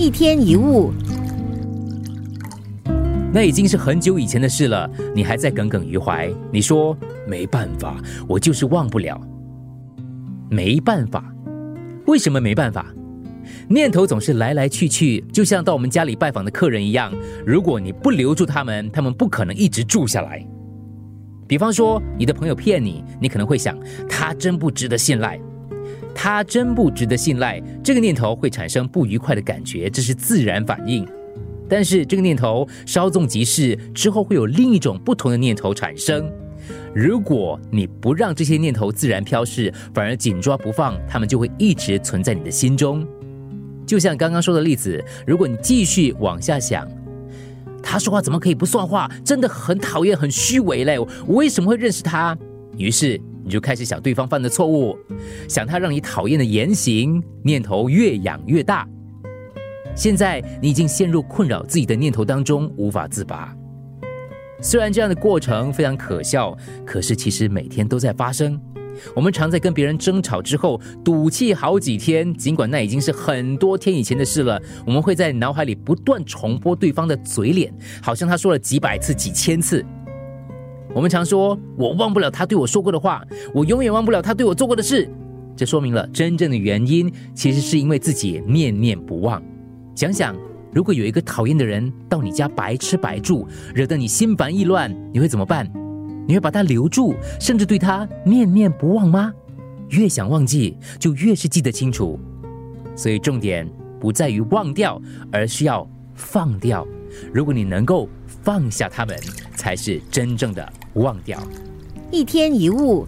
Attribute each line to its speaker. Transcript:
Speaker 1: 一天一物，
Speaker 2: 那已经是很久以前的事了，你还在耿耿于怀。你说没办法，我就是忘不了。没办法，为什么没办法？念头总是来来去去，就像到我们家里拜访的客人一样。如果你不留住他们，他们不可能一直住下来。比方说，你的朋友骗你，你可能会想，他真不值得信赖。他真不值得信赖，这个念头会产生不愉快的感觉，这是自然反应。但是这个念头稍纵即逝，之后会有另一种不同的念头产生。如果你不让这些念头自然飘逝，反而紧抓不放，他们就会一直存在你的心中。就像刚刚说的例子，如果你继续往下想，他说话怎么可以不算话？真的很讨厌，很虚伪嘞！我为什么会认识他？于是你就开始想对方犯的错误，想他让你讨厌的言行，念头越养越大。现在你已经陷入困扰自己的念头当中，无法自拔。虽然这样的过程非常可笑，可是其实每天都在发生。我们常在跟别人争吵之后赌气好几天，尽管那已经是很多天以前的事了。我们会在脑海里不断重播对方的嘴脸，好像他说了几百次、几千次。我们常说：“我忘不了他对我说过的话，我永远忘不了他对我做过的事。”这说明了真正的原因，其实是因为自己念念不忘。想想，如果有一个讨厌的人到你家白吃白住，惹得你心烦意乱，你会怎么办？你会把他留住，甚至对他念念不忘吗？越想忘记，就越是记得清楚。所以重点不在于忘掉，而是要放掉。如果你能够放下他们，才是真正的忘掉。
Speaker 1: 一天一物。